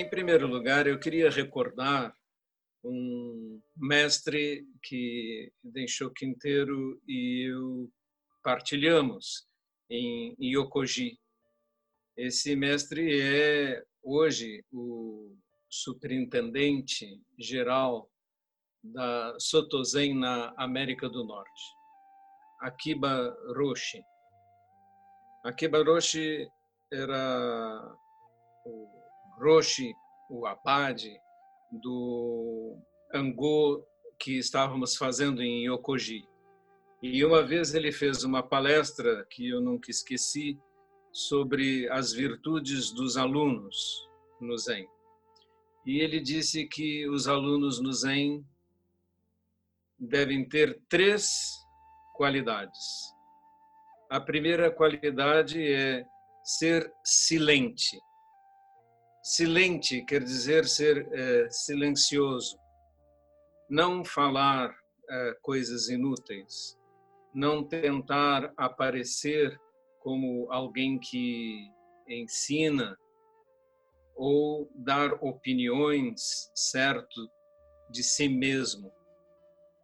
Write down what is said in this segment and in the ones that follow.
Em primeiro lugar, eu queria recordar um mestre que Densho Quinteiro e eu partilhamos em Yokoji. Esse mestre é hoje o superintendente geral da Sotozen na América do Norte, Akiba Roshi. Akiba Roshi era o Roshi, o abade do Angô que estávamos fazendo em Yokoji. E uma vez ele fez uma palestra que eu nunca esqueci sobre as virtudes dos alunos no Zen. E ele disse que os alunos no Zen devem ter três qualidades. A primeira qualidade é ser silente. Silente quer dizer ser é, silencioso, não falar é, coisas inúteis, não tentar aparecer como alguém que ensina ou dar opiniões certo de si mesmo,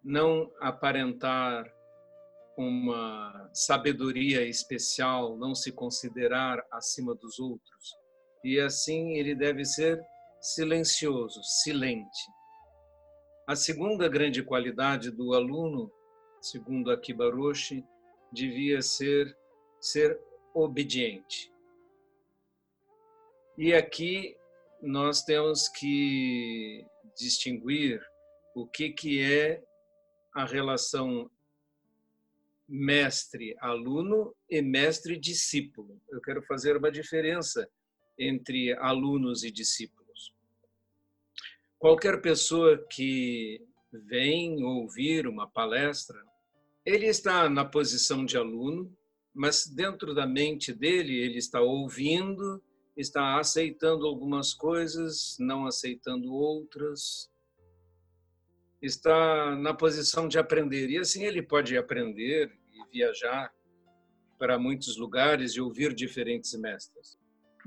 não aparentar uma sabedoria especial, não se considerar acima dos outros. E assim ele deve ser silencioso, silente. A segunda grande qualidade do aluno, segundo Akiba Roshi, devia ser ser obediente. E aqui nós temos que distinguir o que que é a relação mestre-aluno e mestre-discípulo. Eu quero fazer uma diferença entre alunos e discípulos. Qualquer pessoa que vem ouvir uma palestra, ele está na posição de aluno, mas dentro da mente dele ele está ouvindo, está aceitando algumas coisas, não aceitando outras, está na posição de aprender. E assim ele pode aprender e viajar para muitos lugares e ouvir diferentes mestres.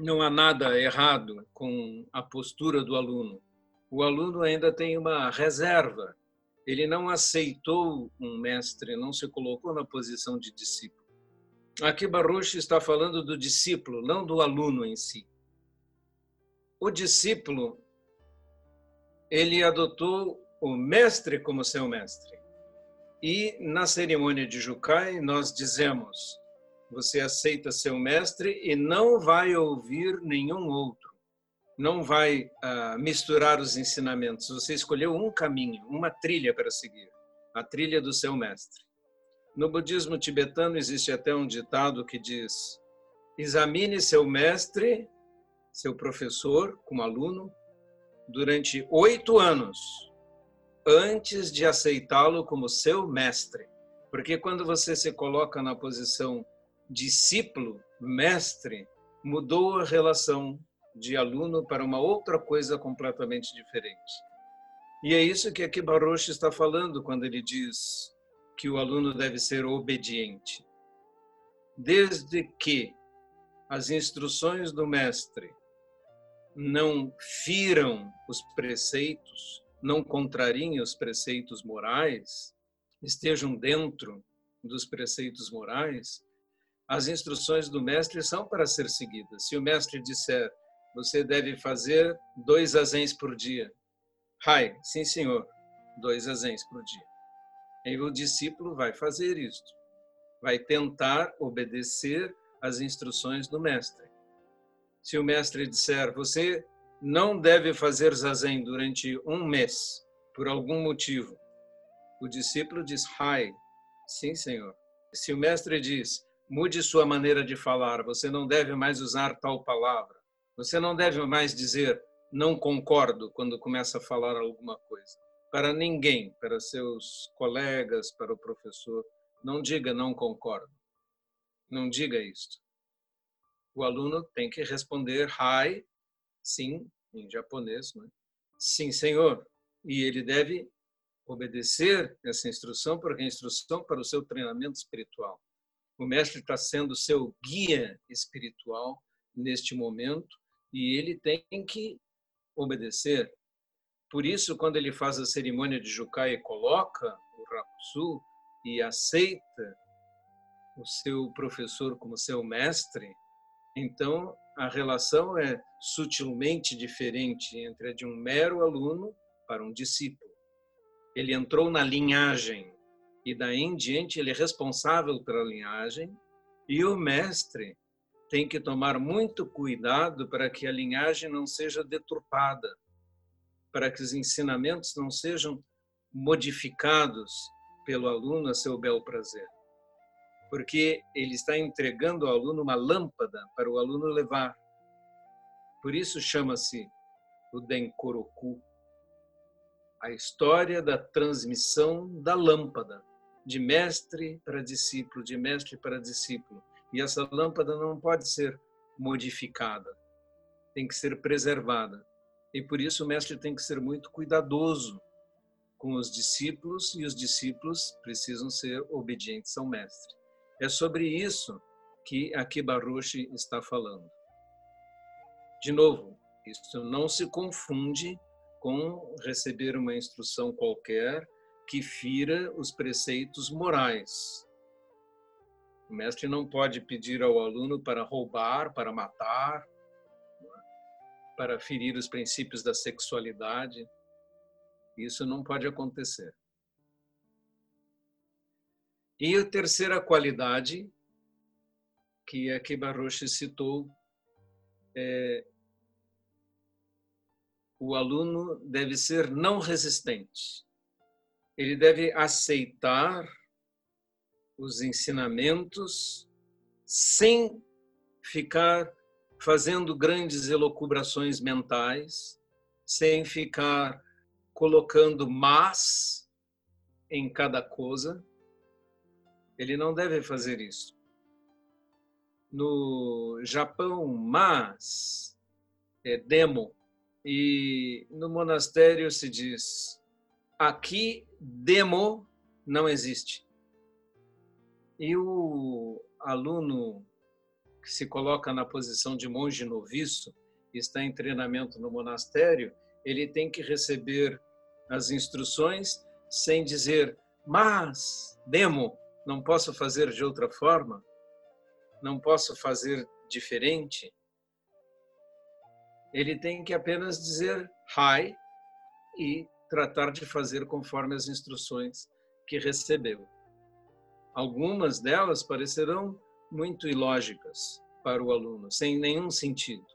Não há nada errado com a postura do aluno. O aluno ainda tem uma reserva. Ele não aceitou um mestre, não se colocou na posição de discípulo. Aqui Baruch está falando do discípulo, não do aluno em si. O discípulo, ele adotou o mestre como seu mestre. E na cerimônia de Jukai nós dizemos: você aceita seu mestre e não vai ouvir nenhum outro. Não vai uh, misturar os ensinamentos. Você escolheu um caminho, uma trilha para seguir, a trilha do seu mestre. No budismo tibetano existe até um ditado que diz: examine seu mestre, seu professor, como aluno, durante oito anos antes de aceitá-lo como seu mestre. Porque quando você se coloca na posição discípulo, mestre, mudou a relação de aluno para uma outra coisa completamente diferente. E é isso que aqui Baruch está falando quando ele diz que o aluno deve ser obediente. Desde que as instruções do mestre não firam os preceitos, não contrariem os preceitos morais, estejam dentro dos preceitos morais, as instruções do mestre são para ser seguidas. Se o mestre disser, você deve fazer dois azens por dia. Rai, sim senhor, dois azens por dia. E o discípulo vai fazer isto. Vai tentar obedecer às instruções do mestre. Se o mestre disser, você não deve fazer zazen durante um mês, por algum motivo. O discípulo diz, Rai, sim, senhor. Se o mestre diz, mude sua maneira de falar, você não deve mais usar tal palavra, você não deve mais dizer, não concordo, quando começa a falar alguma coisa. Para ninguém, para seus colegas, para o professor, não diga não concordo. Não diga isto. O aluno tem que responder, Rai, sim, em japonês, né? sim, senhor. E ele deve obedecer essa instrução, porque é instrução para o seu treinamento espiritual. O mestre está sendo seu guia espiritual neste momento e ele tem que obedecer. Por isso, quando ele faz a cerimônia de Jukai e coloca o Rakusu e aceita o seu professor como seu mestre, então a relação é sutilmente diferente entre a de um mero aluno para um discípulo. Ele entrou na linhagem e daí em diante ele é responsável pela linhagem e o mestre tem que tomar muito cuidado para que a linhagem não seja deturpada, para que os ensinamentos não sejam modificados pelo aluno a seu bel prazer. Porque ele está entregando ao aluno uma lâmpada para o aluno levar. Por isso chama-se o Denkoroku, a história da transmissão da lâmpada, de mestre para discípulo, de mestre para discípulo. E essa lâmpada não pode ser modificada, tem que ser preservada. E por isso o mestre tem que ser muito cuidadoso com os discípulos e os discípulos precisam ser obedientes ao mestre. É sobre isso que aqui Baruch está falando. De novo, isso não se confunde com receber uma instrução qualquer que fira os preceitos morais. O mestre não pode pedir ao aluno para roubar, para matar, para ferir os princípios da sexualidade. Isso não pode acontecer. E a terceira qualidade que aqui Baruch citou é o aluno deve ser não resistente. Ele deve aceitar os ensinamentos sem ficar fazendo grandes elocubrações mentais, sem ficar colocando mas em cada coisa. Ele não deve fazer isso. No Japão, mas é demo. E no monastério se diz: aqui demo não existe. E o aluno que se coloca na posição de monge noviço, está em treinamento no monastério, ele tem que receber as instruções sem dizer, mas, demo, não posso fazer de outra forma, não posso fazer diferente. Ele tem que apenas dizer hi e tratar de fazer conforme as instruções que recebeu. Algumas delas parecerão muito ilógicas para o aluno, sem nenhum sentido.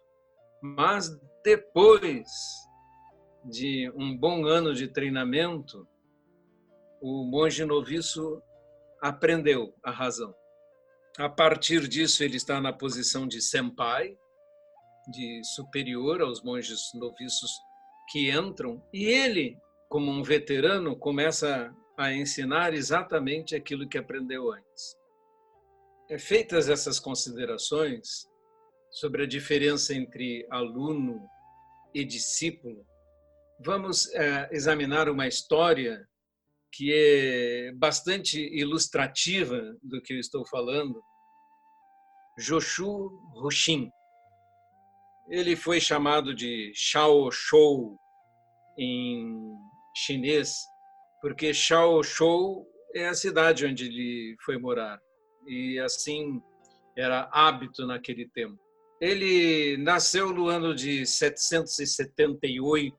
Mas depois de um bom ano de treinamento, o monge noviço aprendeu a razão. A partir disso, ele está na posição de senpai, de superior aos monges noviços que entram, e ele, como um veterano, começa a ensinar exatamente aquilo que aprendeu antes. É, feitas essas considerações sobre a diferença entre aluno e discípulo, vamos é, examinar uma história que é bastante ilustrativa do que eu estou falando. Joshu Hushin. Ele foi chamado de Shao Shou em chinês porque Shaoshou é a cidade onde ele foi morar e assim era hábito naquele tempo. Ele nasceu no ano de 778,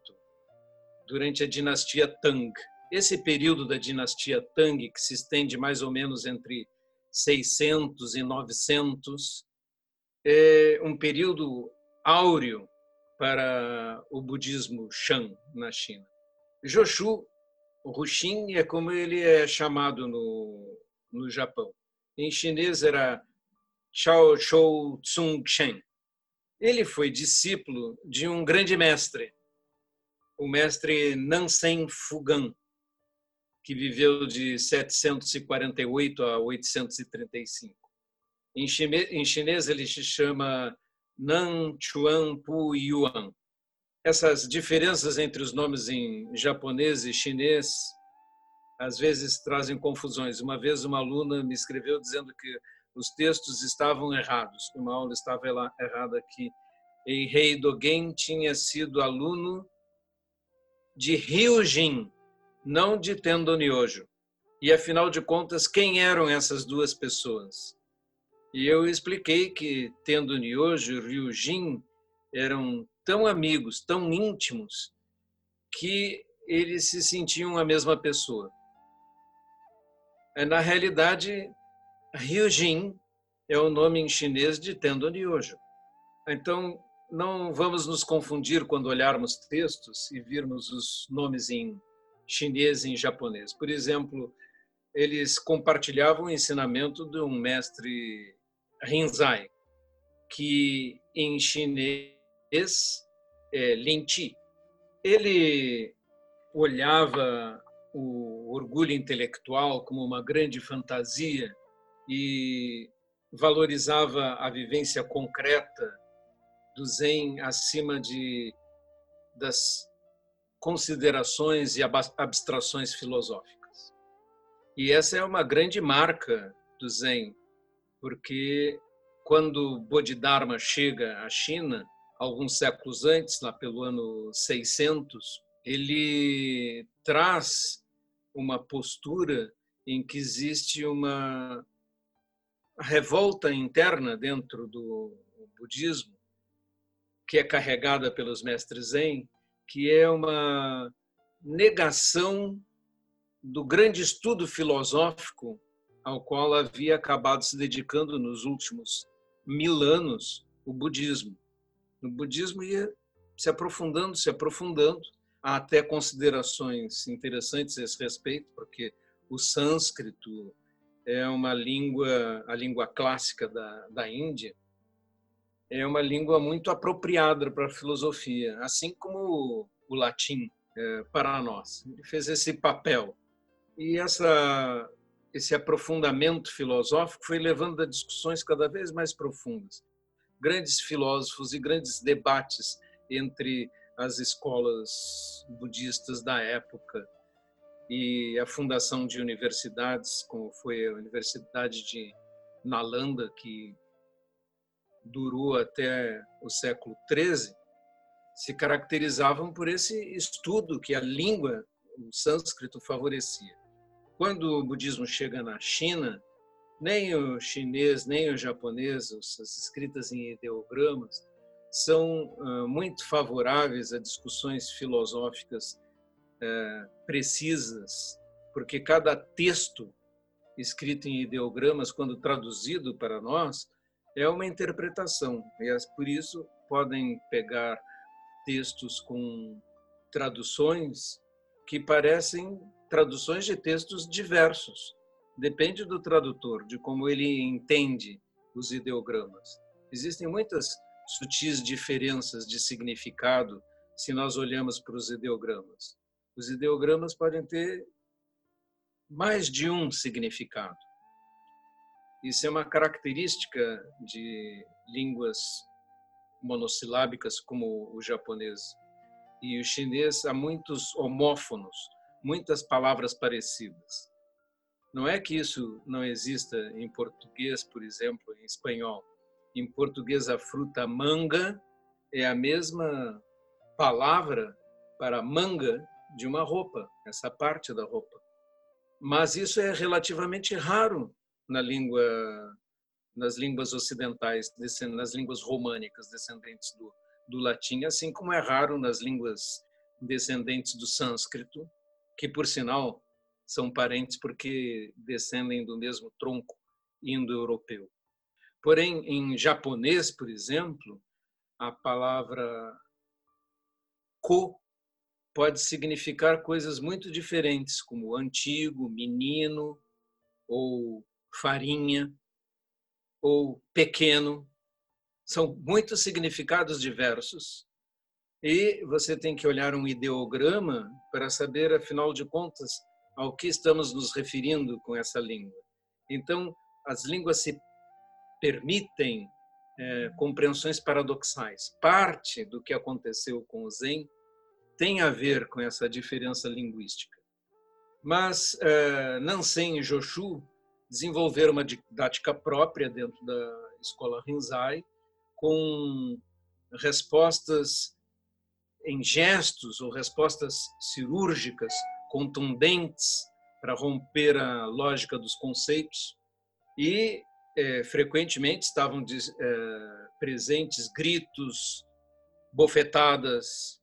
durante a dinastia Tang. Esse período da dinastia Tang, que se estende mais ou menos entre 600 e 900, é um período áureo para o budismo Shan na China. Joshu Rushin é como ele é chamado no, no Japão. Em chinês era Chao Shou Tsung Shen. Ele foi discípulo de um grande mestre, o mestre Nansen Fugan, que viveu de 748 a 835. Em chinês, em chinês ele se chama Nan Chuan Pu Yuan essas diferenças entre os nomes em japonês e chinês às vezes trazem confusões. Uma vez uma aluna me escreveu dizendo que os textos estavam errados, que uma aula estava errada aqui Eihei Dogen tinha sido aluno de Ryujin, não de Tendo Nyojo. E afinal de contas, quem eram essas duas pessoas? E eu expliquei que Tendo Nyojo e Ryujin eram tão amigos, tão íntimos, que eles se sentiam a mesma pessoa. Na realidade, Ryujin é o nome em chinês de Tendo Nyojo. Então, não vamos nos confundir quando olharmos textos e virmos os nomes em chinês e em japonês. Por exemplo, eles compartilhavam o ensinamento de um mestre Rinzai, que em chinês é Lin Chi. Ele olhava o orgulho intelectual como uma grande fantasia e valorizava a vivência concreta do Zen acima de das considerações e abstrações filosóficas. E essa é uma grande marca do Zen, porque quando Bodhidharma chega à China, alguns séculos antes, lá pelo ano 600, ele traz uma postura em que existe uma revolta interna dentro do budismo que é carregada pelos mestres Zen, que é uma negação do grande estudo filosófico ao qual havia acabado se dedicando nos últimos mil anos o budismo. O budismo ia se aprofundando, se aprofundando, há até considerações interessantes a esse respeito, porque o sânscrito é uma língua, a língua clássica da, da Índia, é uma língua muito apropriada para a filosofia, assim como o latim é, para nós. Ele fez esse papel. E essa, esse aprofundamento filosófico foi levando a discussões cada vez mais profundas. Grandes filósofos e grandes debates entre as escolas budistas da época e a fundação de universidades, como foi a Universidade de Nalanda, que durou até o século XIII, se caracterizavam por esse estudo que a língua, o sânscrito, favorecia. Quando o budismo chega na China, nem o chinês, nem o japonês, as escritas em ideogramas, são muito favoráveis a discussões filosóficas precisas, porque cada texto escrito em ideogramas, quando traduzido para nós, é uma interpretação. E por isso podem pegar textos com traduções que parecem traduções de textos diversos. Depende do tradutor, de como ele entende os ideogramas. Existem muitas sutis diferenças de significado se nós olhamos para os ideogramas. Os ideogramas podem ter mais de um significado. Isso é uma característica de línguas monossilábicas como o japonês e o chinês há muitos homófonos, muitas palavras parecidas. Não é que isso não exista em português, por exemplo, em espanhol. Em português a fruta manga é a mesma palavra para manga de uma roupa, essa parte da roupa. Mas isso é relativamente raro na língua nas línguas ocidentais, nas línguas românicas descendentes do, do latim, assim como é raro nas línguas descendentes do sânscrito, que por sinal são parentes porque descendem do mesmo tronco indo-europeu. Porém, em japonês, por exemplo, a palavra ko pode significar coisas muito diferentes, como antigo, menino ou farinha ou pequeno. São muitos significados diversos. E você tem que olhar um ideograma para saber, afinal de contas, ao que estamos nos referindo com essa língua. Então, as línguas se permitem é, compreensões paradoxais. Parte do que aconteceu com o Zen tem a ver com essa diferença linguística. Mas é, Nansen e Joshu desenvolver uma didática própria dentro da escola Rinzai, com respostas em gestos ou respostas cirúrgicas, contundentes, para romper a lógica dos conceitos. E, é, frequentemente, estavam é, presentes gritos, bofetadas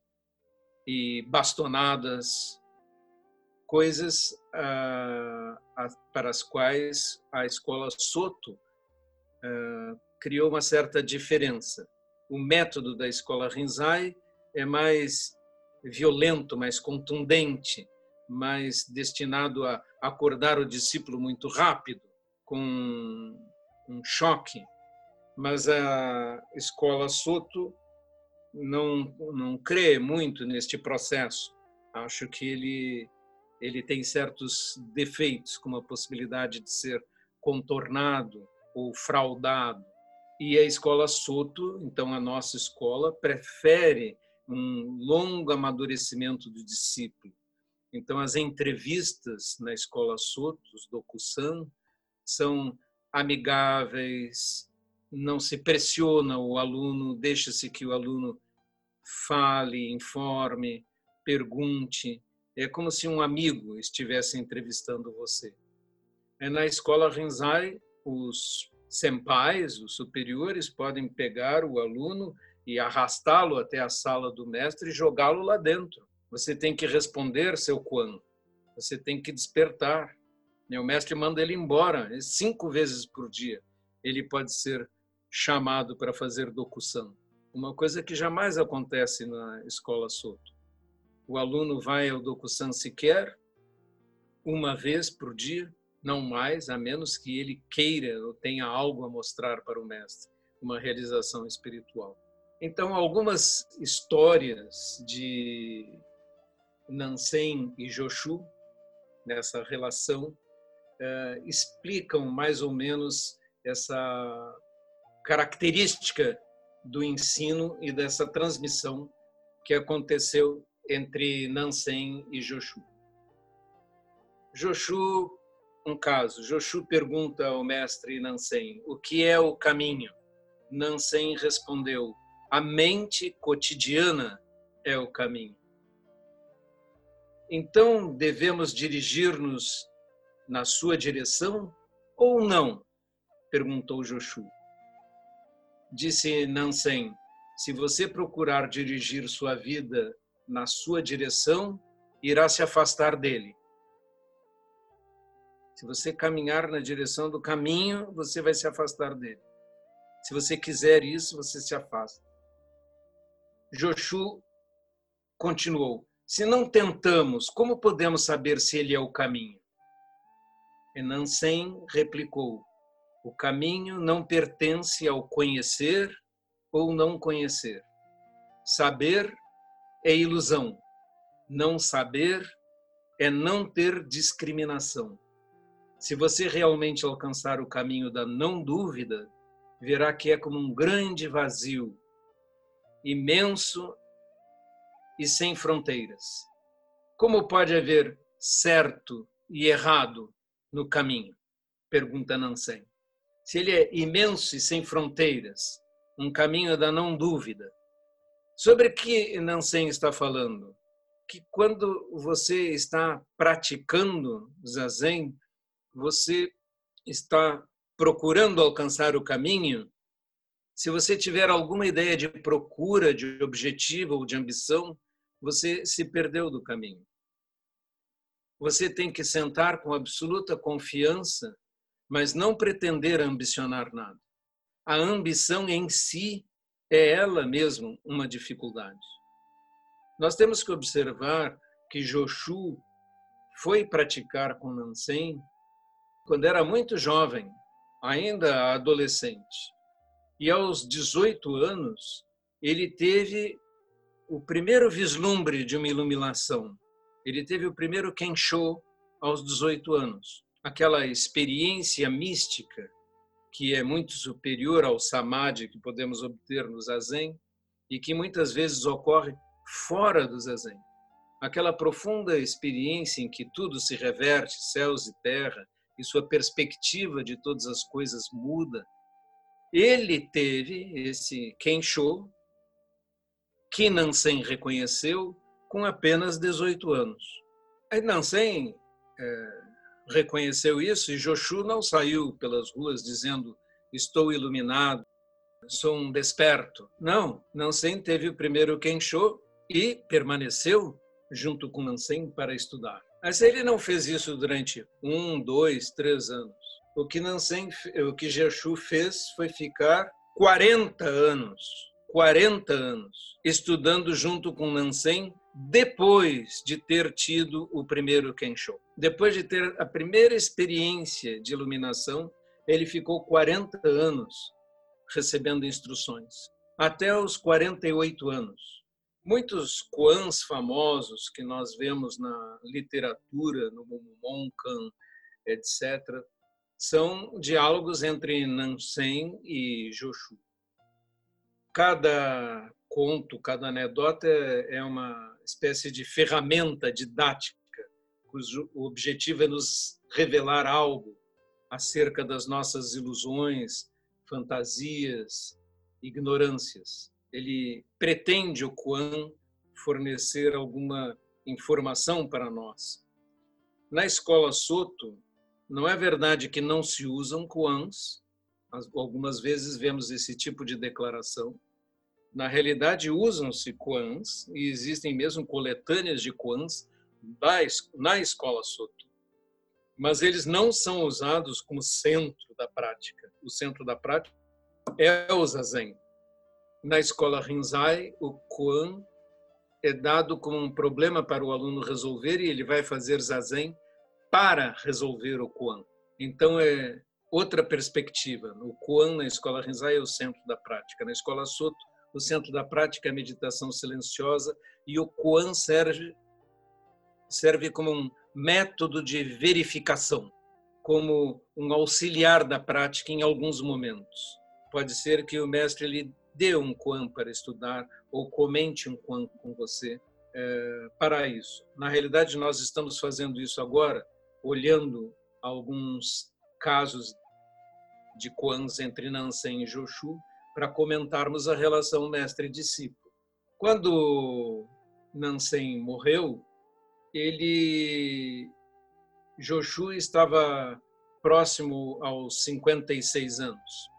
e bastonadas, coisas ah, para as quais a escola Soto ah, criou uma certa diferença. O método da escola Rinzai é mais violento, mais contundente, mais destinado a acordar o discípulo muito rápido, com um choque. Mas a escola Soto não, não crê muito neste processo. Acho que ele, ele tem certos defeitos, como a possibilidade de ser contornado ou fraudado. E a escola Soto, então a nossa escola, prefere um longo amadurecimento do discípulo. Então, as entrevistas na escola Soto, os Dokusan, são amigáveis, não se pressiona o aluno, deixa-se que o aluno fale, informe, pergunte. É como se um amigo estivesse entrevistando você. É na escola Rinzai, os senpais, os superiores, podem pegar o aluno e arrastá-lo até a sala do mestre e jogá-lo lá dentro. Você tem que responder seu quando. Você tem que despertar. O mestre manda ele embora cinco vezes por dia. Ele pode ser chamado para fazer docução. Uma coisa que jamais acontece na escola Soto. O aluno vai ao docução sequer uma vez por dia, não mais, a menos que ele queira ou tenha algo a mostrar para o mestre, uma realização espiritual. Então, algumas histórias de Nansen e Joshu, nessa relação, eh, explicam mais ou menos essa característica do ensino e dessa transmissão que aconteceu entre Nansen e Joshu. Joshu, um caso, Joshu pergunta ao mestre Nansen: "O que é o caminho?" Nansen respondeu: a mente cotidiana é o caminho. Então, devemos dirigir-nos na sua direção ou não? perguntou Joshu. Disse Nansen: se você procurar dirigir sua vida na sua direção, irá se afastar dele. Se você caminhar na direção do caminho, você vai se afastar dele. Se você quiser isso, você se afasta. Joshu continuou: Se não tentamos, como podemos saber se ele é o caminho? Enansen replicou: O caminho não pertence ao conhecer ou não conhecer. Saber é ilusão. Não saber é não ter discriminação. Se você realmente alcançar o caminho da não dúvida, verá que é como um grande vazio imenso e sem fronteiras. Como pode haver certo e errado no caminho? Pergunta Nansen. Se ele é imenso e sem fronteiras, um caminho da não dúvida. Sobre que Nansen está falando? Que quando você está praticando zazen, você está procurando alcançar o caminho se você tiver alguma ideia de procura, de objetivo ou de ambição, você se perdeu do caminho. Você tem que sentar com absoluta confiança, mas não pretender ambicionar nada. A ambição em si é ela mesma uma dificuldade. Nós temos que observar que Joshu foi praticar com Nansen quando era muito jovem, ainda adolescente. E aos 18 anos, ele teve o primeiro vislumbre de uma iluminação. Ele teve o primeiro Kensho aos 18 anos. Aquela experiência mística que é muito superior ao samadhi que podemos obter no zazen e que muitas vezes ocorre fora do zazen. Aquela profunda experiência em que tudo se reverte, céus e terra, e sua perspectiva de todas as coisas muda ele teve esse Kensho que Nansen reconheceu com apenas 18 anos. Aí Nansen é, reconheceu isso e Joshu não saiu pelas ruas dizendo estou iluminado, sou um desperto. Não, Nansen teve o primeiro Kensho e permaneceu junto com Nansen para estudar. Mas ele não fez isso durante um, dois, três anos. O que Nansen, o que Joshu fez foi ficar 40 anos, 40 anos, estudando junto com Nansen depois de ter tido o primeiro Kensho. Depois de ter a primeira experiência de iluminação, ele ficou 40 anos recebendo instruções, até os 48 anos. Muitos koans famosos que nós vemos na literatura, no Monkan, etc., são diálogos entre Nansen e Joshu. Cada conto, cada anedota é uma espécie de ferramenta didática, cujo objetivo é nos revelar algo acerca das nossas ilusões, fantasias, ignorâncias. Ele pretende, o Kuan, fornecer alguma informação para nós. Na escola Soto, não é verdade que não se usam Kuans, algumas vezes vemos esse tipo de declaração. Na realidade, usam-se Kuans, e existem mesmo coletâneas de Kuans na escola Soto. Mas eles não são usados como centro da prática. O centro da prática é o Zazen. Na escola Rinzai, o Kuan é dado como um problema para o aluno resolver e ele vai fazer Zazen para resolver o Kuan. Então, é outra perspectiva. O Kuan na escola Rinzai é o centro da prática. Na escola Soto, o centro da prática é a meditação silenciosa e o Kuan serve, serve como um método de verificação, como um auxiliar da prática em alguns momentos. Pode ser que o mestre lhe dê um Kuan para estudar ou comente um Kuan com você é, para isso. Na realidade, nós estamos fazendo isso agora olhando alguns casos de Quans entre Nansen e Joshu para comentarmos a relação mestre-discípulo. Quando Nansen morreu, ele Joshu estava próximo aos 56 anos.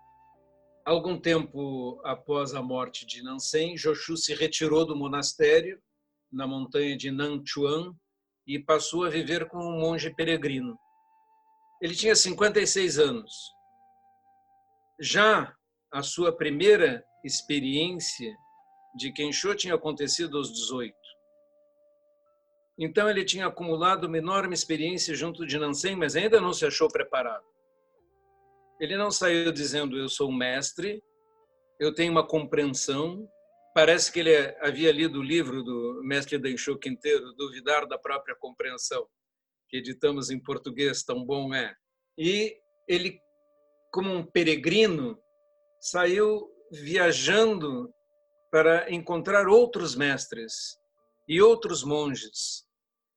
Algum tempo após a morte de Nansen, Joshu se retirou do monastério na montanha de Nanchuan e passou a viver como um monge peregrino. Ele tinha 56 anos. Já a sua primeira experiência de Kensho tinha acontecido aos 18. Então ele tinha acumulado uma enorme experiência junto de Nansen, mas ainda não se achou preparado. Ele não saiu dizendo eu sou um mestre, eu tenho uma compreensão, Parece que ele havia lido o livro do mestre Denchou Quinteiro, Duvidar da Própria Compreensão, que editamos em português, tão bom é. E ele, como um peregrino, saiu viajando para encontrar outros mestres e outros monges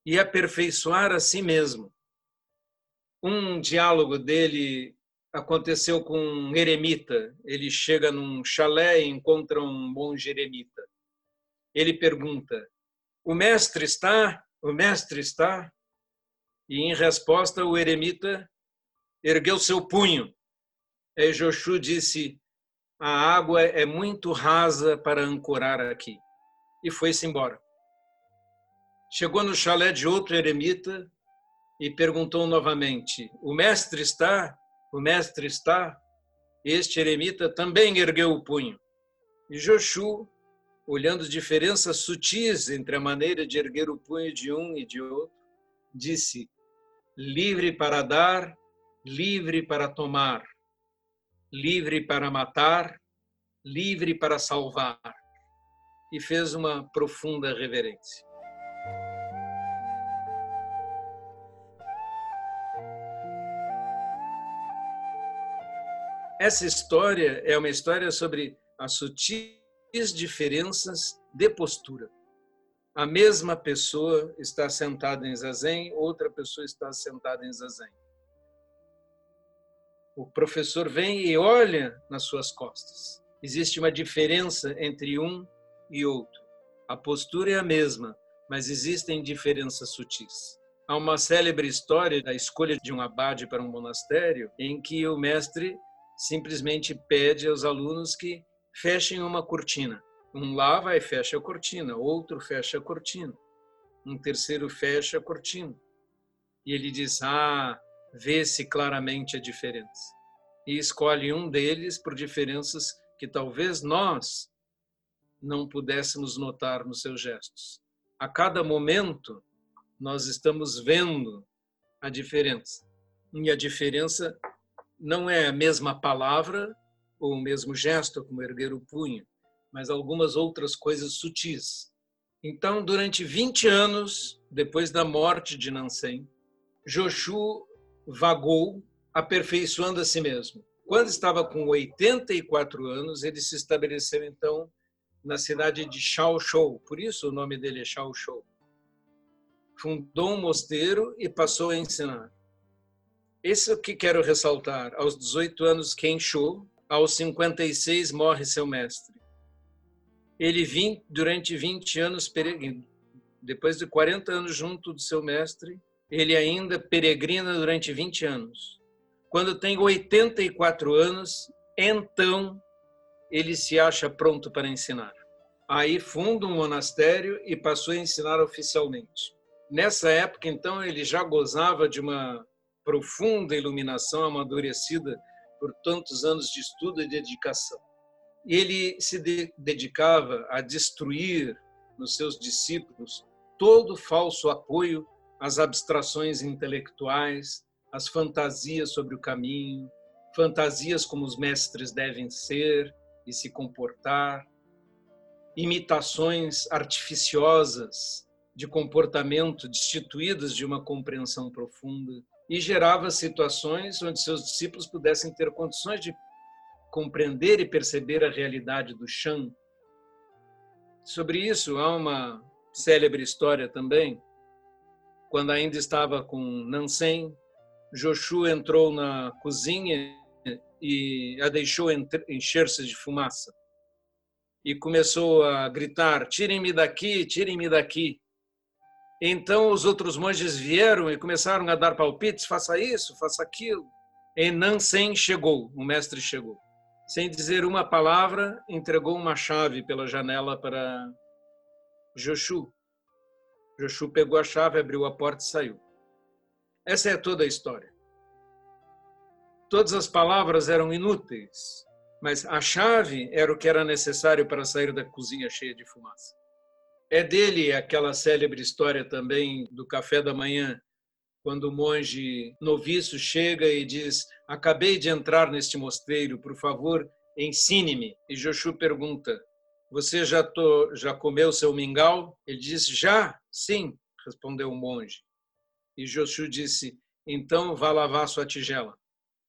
e aperfeiçoar a si mesmo. Um diálogo dele aconteceu com um eremita. Ele chega num chalé e encontra um monge eremita. Ele pergunta: O mestre está? O mestre está? E em resposta, o eremita ergueu seu punho. E Joshu disse: A água é muito rasa para ancorar aqui. E foi-se embora. Chegou no chalé de outro eremita e perguntou novamente: O mestre está? o mestre está, este eremita também ergueu o punho. E Joshu, olhando diferenças sutis entre a maneira de erguer o punho de um e de outro, disse: livre para dar, livre para tomar, livre para matar, livre para salvar. E fez uma profunda reverência. Essa história é uma história sobre as sutis diferenças de postura. A mesma pessoa está sentada em zazen, outra pessoa está sentada em zazen. O professor vem e olha nas suas costas. Existe uma diferença entre um e outro. A postura é a mesma, mas existem diferenças sutis. Há uma célebre história da escolha de um abade para um monastério, em que o mestre simplesmente pede aos alunos que fechem uma cortina. Um lá vai e fecha a cortina, outro fecha a cortina, um terceiro fecha a cortina. E ele diz: Ah, vê-se claramente a diferença. E escolhe um deles por diferenças que talvez nós não pudéssemos notar nos seus gestos. A cada momento, nós estamos vendo a diferença. E a diferença não é a mesma palavra ou o mesmo gesto, como erguer o punho, mas algumas outras coisas sutis. Então, durante 20 anos, depois da morte de Nansen, Joshu vagou, aperfeiçoando a si mesmo. Quando estava com 84 anos, ele se estabeleceu então na cidade de Shaoshou, por isso o nome dele é Shaoshou. Fundou um mosteiro e passou a ensinar. Esse é o que quero ressaltar. Aos 18 anos, Kensho, aos 56 morre seu mestre. Ele durante 20 anos peregrino. Depois de 40 anos junto do seu mestre, ele ainda peregrina durante 20 anos. Quando tem 84 anos, então ele se acha pronto para ensinar. Aí funda um monastério e passou a ensinar oficialmente. Nessa época, então, ele já gozava de uma profunda iluminação amadurecida por tantos anos de estudo e dedicação. Ele se de dedicava a destruir nos seus discípulos todo falso apoio às abstrações intelectuais, às fantasias sobre o caminho, fantasias como os mestres devem ser e se comportar, imitações artificiosas de comportamento destituídas de uma compreensão profunda e gerava situações onde seus discípulos pudessem ter condições de compreender e perceber a realidade do Shan. Sobre isso há uma célebre história também. Quando ainda estava com Nansen, Joshu entrou na cozinha e a deixou encher-se de fumaça e começou a gritar: tirem-me daqui, tirem-me daqui. Então os outros monges vieram e começaram a dar palpites: faça isso, faça aquilo. E Nansen chegou, o mestre chegou. Sem dizer uma palavra, entregou uma chave pela janela para Joshu. Joshu pegou a chave, abriu a porta e saiu. Essa é toda a história. Todas as palavras eram inúteis mas a chave era o que era necessário para sair da cozinha cheia de fumaça. É dele aquela célebre história também do café da manhã, quando o monge noviço chega e diz: Acabei de entrar neste mosteiro, por favor, ensine-me. E Joshu pergunta: Você já, to, já comeu seu mingau? Ele diz: Já, sim, respondeu o monge. E Joshu disse: Então vá lavar sua tigela.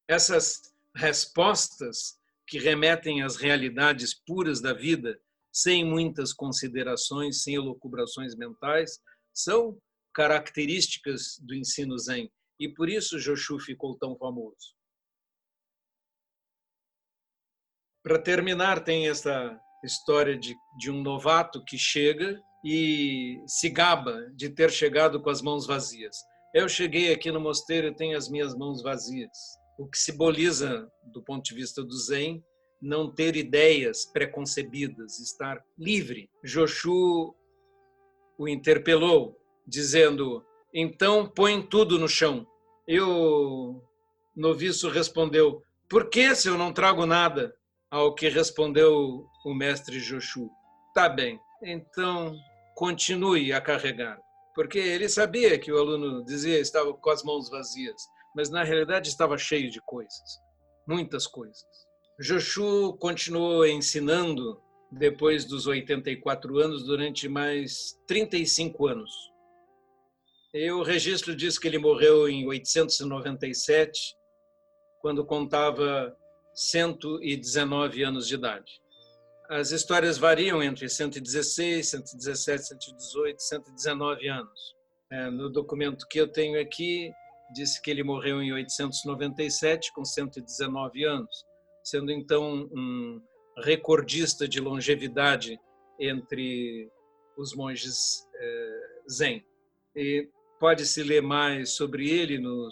Essas respostas que remetem às realidades puras da vida, sem muitas considerações, sem elucubrações mentais, são características do ensino Zen. E por isso Joshu ficou tão famoso. Para terminar, tem essa história de, de um novato que chega e se gaba de ter chegado com as mãos vazias. Eu cheguei aqui no mosteiro e tenho as minhas mãos vazias o que simboliza, do ponto de vista do Zen, não ter ideias preconcebidas, estar livre. Joshu o interpelou, dizendo: então põe tudo no chão. E o noviço respondeu: por que se eu não trago nada? Ao que respondeu o mestre Joshu: tá bem, então continue a carregar. Porque ele sabia que o aluno dizia estava com as mãos vazias mas na realidade estava cheio de coisas, muitas coisas. Joshu continuou ensinando depois dos 84 anos durante mais 35 anos. E o registro diz que ele morreu em 897, quando contava 119 anos de idade. As histórias variam entre 116, 117, 118, 119 anos. É, no documento que eu tenho aqui, disse que ele morreu em 897, com 119 anos, sendo então um recordista de longevidade entre os monges eh, Zen. E pode-se ler mais sobre ele no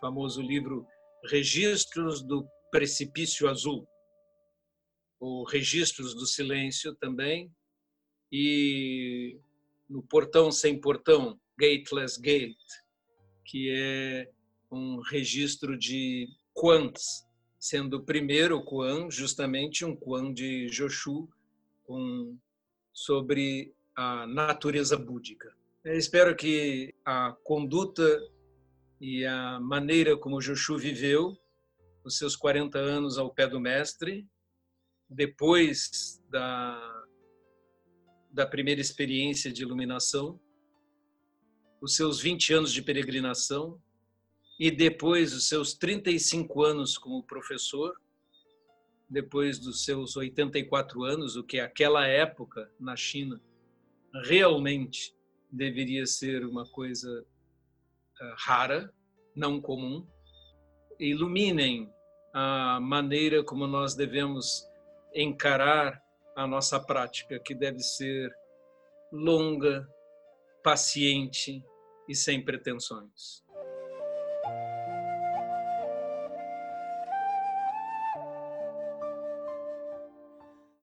famoso livro Registros do Precipício Azul, ou Registros do Silêncio também, e no Portão Sem Portão, Gateless Gate, que é um registro de Quans, sendo o primeiro Quan justamente um Quan de Joshu com, sobre a natureza búdica. Eu espero que a conduta e a maneira como Joshu viveu os seus 40 anos ao pé do mestre, depois da, da primeira experiência de iluminação, os seus 20 anos de peregrinação e depois os seus 35 anos como professor, depois dos seus 84 anos, o que aquela época na China realmente deveria ser uma coisa eh, rara, não comum, iluminem a maneira como nós devemos encarar a nossa prática, que deve ser longa, paciente e sem pretensões.